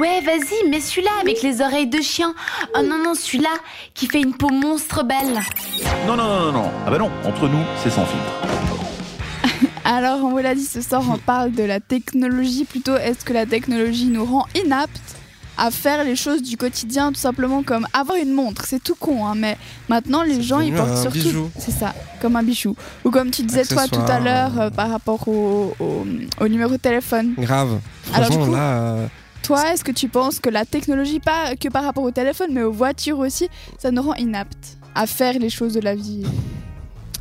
Ouais, vas-y, mets celui-là avec les oreilles de chien. Oh non, non, celui-là qui fait une peau monstre belle. Non, non, non, non, non. Ah bah non, entre nous, c'est sans filtre. Alors, on vous l'a dit, ce soir, on parle de la technologie. Plutôt, est-ce que la technologie nous rend inaptes à faire les choses du quotidien, tout simplement comme avoir une montre? C'est tout con, hein, mais maintenant, les gens, ils portent un surtout. bijou. C'est ça, comme un bijou. Ou comme tu disais, toi, tout à l'heure, euh. par rapport au, au- au numéro de téléphone. Grave. Alors, du coup- là, euh, Toi, est-ce que tu penses que la technologie, pas que par rapport au téléphone, mais aux voitures aussi, ça nous rend inaptes à faire les choses de la vie?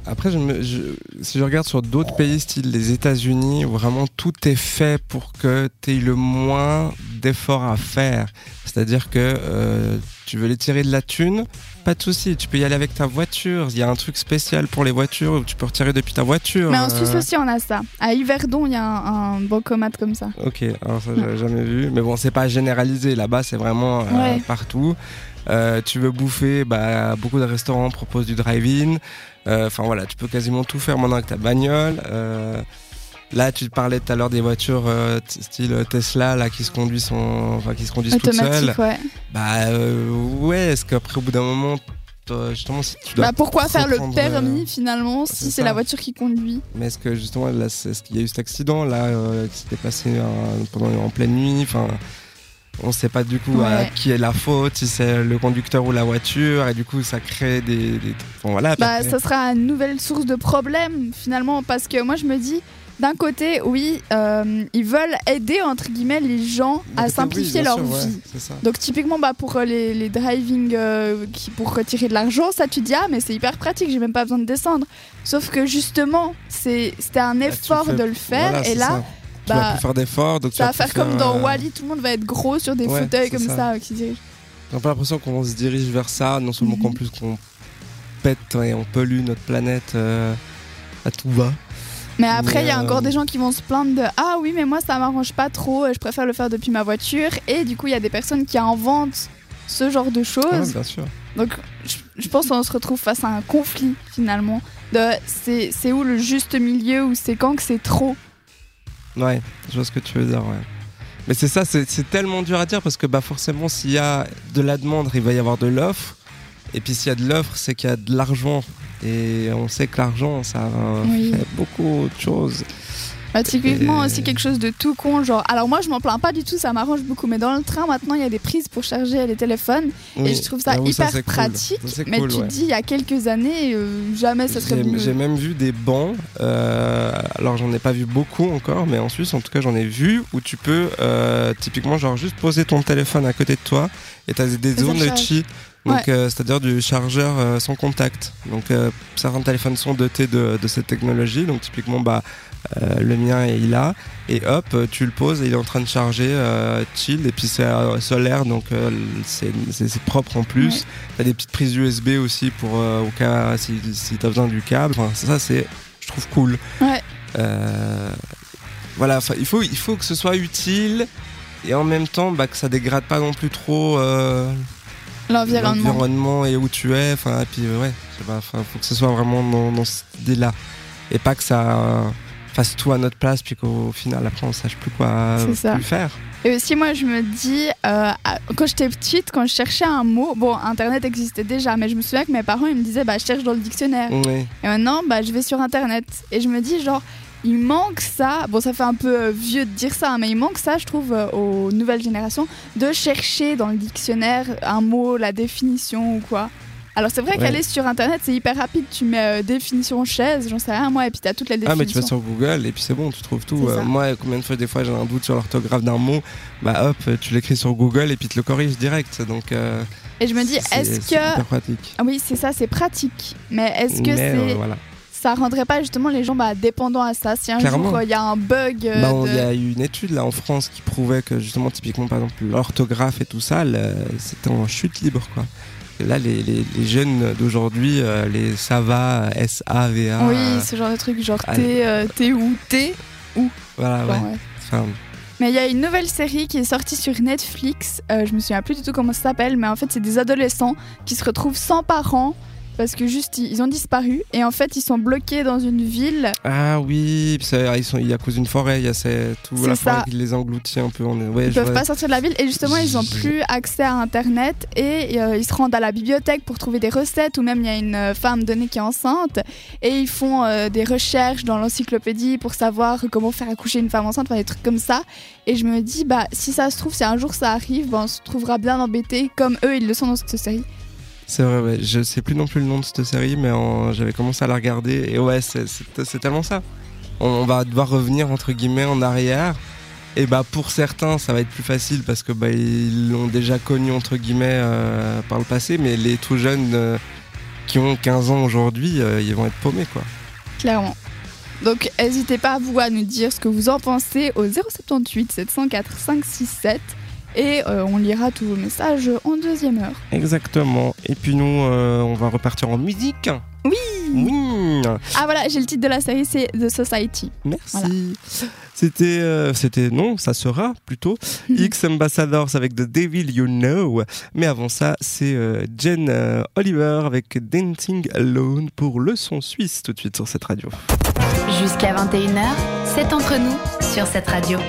Après, si je regarde sur d'autres pays, style les États-Unis, où vraiment tout est fait pour que tu aies le moins d'efforts à faire. C'est-à-dire que euh, tu veux les tirer de la thune, pas de souci, tu peux y aller avec ta voiture. Il y a un truc spécial pour les voitures où tu peux retirer depuis ta voiture. Mais en euh, Suisse aussi, on a ça. À Yverdon, il y a un, un bancomat comme ça. Ok, alors ça j'avais jamais vu. Mais bon, c'est pas généralisé. Là-bas, c'est vraiment euh, Ouais. partout. Euh, tu veux bouffer, bah, beaucoup de restaurants proposent du drive-in. Euh, Enfin voilà, tu peux quasiment tout faire maintenant avec ta bagnole. Euh, là, tu parlais tout à l'heure des voitures euh, style Tesla là qui se conduisent, son- enfin, qui se conduisent toutes seules. Ouais. Bah euh, ouais, est-ce qu'après au bout d'un moment, toi, justement, si tu dois Bah pourquoi faire le reprendre, permis euh, finalement si c'est ça. la voiture qui conduit Mais est-ce que justement, là, c'est- est-ce qu'il y a eu cet accident là euh, qui s'était passé euh, pendant en pleine nuit Enfin, on sait pas du coup à Ouais. qui est la faute, si c'est le conducteur ou la voiture, et du coup, ça crée des. des... Bon, voilà. Bah après- ça sera une nouvelle source de problème finalement parce que moi je me dis d'un côté oui euh, ils veulent aider entre guillemets les gens D'un à côté, simplifier oui, leur sûr, vie. Donc typiquement bah, pour euh, les, les driving euh, qui pour retirer de l'argent, ça tu dis ah mais c'est hyper pratique, j'ai même pas besoin de descendre. Sauf que justement c'est c'était un Là, tu effort fais- de le faire voilà, et là ça. tu vas bah, plus faire d'efforts, donc tu ça va plus faire comme dans euh, Wally, tout le monde va être gros sur des ouais, fauteuils comme ça, ça. qui dirigent. J'ai peu l'impression qu'on se dirige vers ça, non seulement Mhm. qu'en plus qu'on pète et on pollue notre planète à tout va. Mais après, il y a encore euh, des gens qui vont se plaindre de Ah oui, mais moi ça m'arrange pas trop, euh, je préfère le faire depuis ma voiture. Et du coup, il y a des personnes qui inventent ce genre de Ouais, choses. bien sûr. Donc, je, pense qu'on se retrouve face à un conflit finalement. De c'est où le juste milieu ou c'est quand que c'est trop? Ouais, je vois ce que tu veux dire, ouais. Mais c'est ça, c'est c'est tellement dur à dire parce que bah forcément, s'il y a de la demande, il va y avoir de l'offre. Et puis s'il y a de l'offre, c'est qu'il y a de l'argent. Et on sait que l'argent, ça Oui. fait beaucoup de choses. Bah, typiquement Et- aussi quelque chose de tout con, genre. Alors moi je m'en plains pas du tout, ça m'arrange beaucoup. Mais dans le train maintenant il y a des prises pour charger les téléphones et je trouve ça J'avoue, hyper cool. pratique. Ça, mais cool, tu ouais. te dis il y a quelques années euh, jamais ça serait J'ai même vu des bancs, euh, alors j'en ai pas vu beaucoup encore, mais en Suisse en tout cas j'en ai vu où tu peux euh, typiquement genre juste poser ton téléphone à côté de toi et t'as des zones de chi, donc euh, c'est-à-dire du chargeur euh, sans contact. Donc euh, certains téléphones sont dotés de, de cette technologie, donc typiquement bah le mien est là et hop tu le poses et il est en train de charger chill et puis c'est solaire donc c'est propre en plus. Ouais. T'as des petites prises USB aussi pour au cas si, si t'as besoin du câble. Enfin, ça, c'est, je trouve cool. Ouais. Voilà, il faut, il faut que ce soit utile et en même temps bah, que ça dégrade pas non plus trop L'environnement. l'environnement et où tu es. Enfin, et puis euh, ouais, je sais pas, faut que ce soit vraiment dans, dans cette idée-là et pas que ça euh, fasse tout à notre place puis qu'au final après on sache plus quoi plus faire. Et aussi, moi, je me dis, euh, quand j'étais petite, quand je cherchais un mot, bon, Internet existait déjà, mais je me souviens que mes parents, ils me disaient, bah, je cherche dans le dictionnaire. Oui. Et maintenant, bah, je vais sur Internet. Et je me dis, genre, il manque ça. Bon, ça fait un peu euh, vieux de dire ça, hein, mais il manque ça, je trouve, euh, aux nouvelles générations, de chercher dans le dictionnaire un mot, la définition ou quoi. Alors, c'est vrai Ouais. qu'aller sur Internet, c'est hyper rapide. Tu mets euh, définition chaise, j'en sais rien, moi, et puis t'as toutes les Ah définitions. mais tu vas sur Google et puis c'est bon, tu trouves tout. Euh, moi, combien de fois des fois j'ai un doute sur l'orthographe d'un mot, bah hop, tu l'écris sur Google et puis tu le corriges direct. Donc euh, Et je me dis, est-ce que. hyper pratique. Ah oui, c'est ça, c'est pratique. Mais est-ce que c'est. voilà. Ça rendrait pas justement les gens bah, dépendants à ça Si un Clairement. jour il y a un bug. euh, Bah, de- Il y a eu une étude là en France qui prouvait que justement typiquement par exemple l'orthographe et tout ça, c'était en chute libre quoi. Et là les, les- les jeunes d'aujourd'hui, euh, les Sava, S-A-V-A, Oui, euh, ce genre de truc, genre T, euh, T ou T. voilà Bon, ouais. ouais. Enfin, Mais il y a une nouvelle série qui est sortie sur Netflix. euh, je me souviens plus du tout comment ça s'appelle, mais en fait, c'est des adolescents qui se retrouvent sans parents parce que juste ils ont disparu et en fait ils sont bloqués dans une ville. Ah oui, ça, ils sont, il y a cause d'une forêt, il y a ces- tout la ça. forêt qui les engloutit un peu. En, ouais, Ils peuvent vois. pas sortir de la ville et justement ils ont plus accès à internet et euh, ils se rendent à la bibliothèque pour trouver des recettes ou même il y a une euh, femme donnée qui est enceinte et ils font euh, des recherches dans l'encyclopédie pour savoir comment faire accoucher une femme enceinte, enfin des trucs comme ça et je me dis bah si ça se trouve si un jour ça arrive bah, on se trouvera bien embêté comme eux ils le sont dans cette série. C'est vrai, ouais. Je sais plus non plus le nom de cette série, mais j'avais commencé à la regarder. Et ouais, c'est- tellement ça. On, va devoir revenir, entre guillemets, en arrière. Et bah, pour certains, ça va être plus facile parce que bah, ils l'ont déjà connu, entre guillemets, euh, par le passé. Mais les tout jeunes euh, qui ont 15 ans aujourd'hui, euh, ils vont être paumés, quoi. Clairement. Donc n'hésitez pas vous à nous dire ce que vous en pensez au 078 704 567 et euh, on lira tous vos messages en deuxième heure. Exactement. Et puis nous, euh, on va repartir en musique. Oui Oui Ah voilà, j'ai le titre de la série, c'est The Society. Merci. Voilà. C'était, euh, c'était non, ça sera plutôt X Ambassadors avec The Devil You Know. Mais avant ça, c'est euh, Jen euh, Oliver avec Dancing Alone pour le son suisse tout de suite sur cette radio. Jusqu'à 21h, c'est entre nous sur cette radio.